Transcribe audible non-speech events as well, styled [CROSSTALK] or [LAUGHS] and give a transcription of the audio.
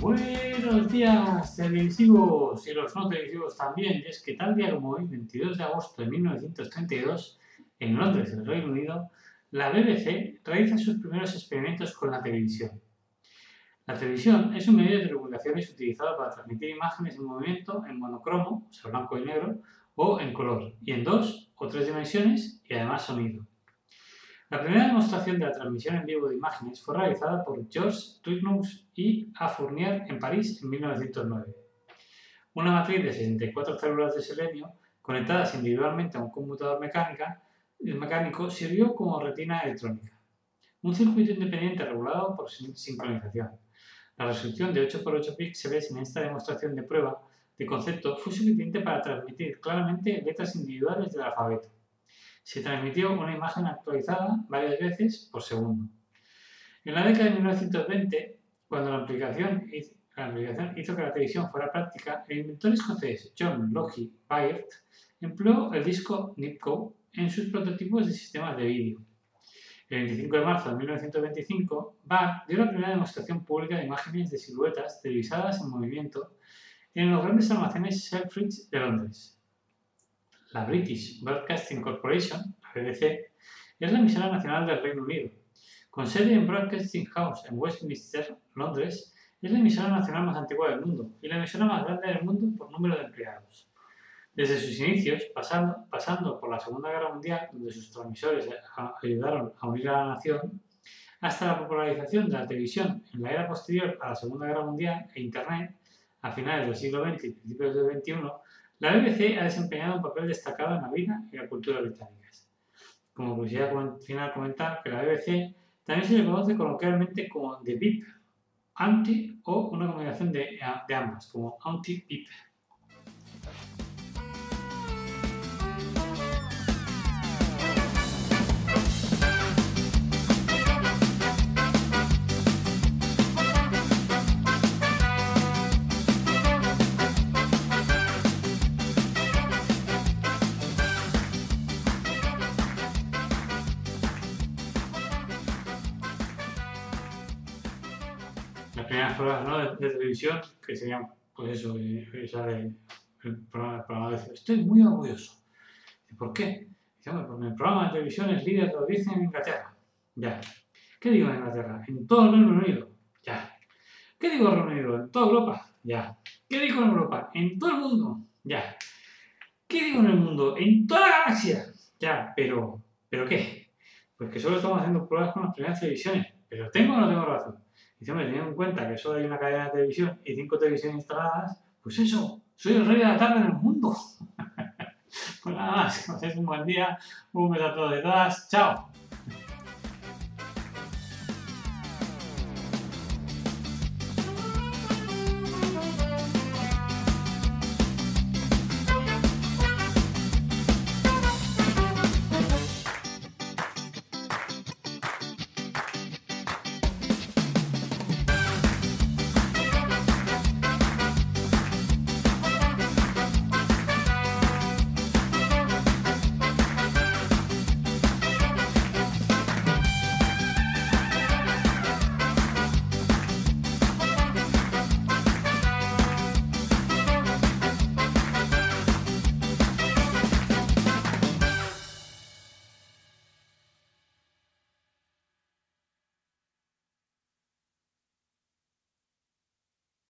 Buenos días, televisivos y los no televisivos también. Y es que tal día como hoy, 22 de agosto de 1932, en Londres, en el Reino Unido, la BBC realiza sus primeros experimentos con la televisión. La televisión es un medio de comunicaciones utilizado para transmitir imágenes en movimiento en monocromo, o sea, blanco y negro, o en color, y en dos o tres dimensiones y además sonido. La primera demostración de la transmisión en vivo de imágenes fue realizada por Georges Toulouse y A. Fournier en París en 1909. Una matriz de 64 células de selenio conectadas individualmente a un computador mecánica, mecánico sirvió como retina electrónica. Un circuito independiente regulado por sin- sincronización. La resolución de 8x8 píxeles en esta demostración de prueba de concepto fue suficiente para transmitir claramente letras individuales del alfabeto se transmitió una imagen actualizada varias veces por segundo. En la década de 1920, cuando la aplicación hizo, que la televisión fuera práctica, el inventor escocés John Logie Baird empleó el disco Nipkow en sus prototipos de sistemas de vídeo. El 25 de marzo de 1925, Baird dio la primera demostración pública de imágenes de siluetas televisadas en movimiento en los grandes almacenes Selfridge de Londres. La British Broadcasting Corporation, la BBC, es la emisora nacional del Reino Unido. Con sede en Broadcasting House en Westminster, Londres, es la emisora nacional más antigua del mundo y la emisora más grande del mundo por número de empleados. Desde sus inicios, pasando, pasando por la Segunda Guerra Mundial, donde sus transmisores ayudaron a unir a la nación, hasta la popularización de la televisión en la era posterior a la Segunda Guerra Mundial e Internet, a finales del siglo XX y principios del XXI, la BBC ha desempeñado un papel destacado en la vida y la cultura británicas. Como curiosidad final comentar que la BBC también se le conoce coloquialmente como The Beep, anti o una combinación de, de ambas, como anti-beep. Las primeras pruebas ¿no? de, de televisión, que serían, pues eso, eh, eh, sale el estoy muy orgulloso. ¿Por qué? Dice, "Hombre, porque el programa de televisión es líder de audiencia en Inglaterra. Ya. ¿Qué digo en Inglaterra? En todo el Reino Unido. Ya. ¿Qué digo en Reino Unido? En toda Europa. Ya. ¿Qué digo en Europa? En todo el mundo. Ya. ¿Qué digo en el mundo? En toda la galaxia. Ya, pero, ¿pero qué? Pues que solo estamos haciendo pruebas con las primeras televisiones. ¿Pero tengo o no tengo razón? Dice, hombre, teniendo en cuenta que solo hay una cadena de televisión y cinco televisiones instaladas, pues eso, soy el rey de la tarde en el mundo. [LAUGHS] pues nada más, que un buen día, un beso a todos y todas, chao.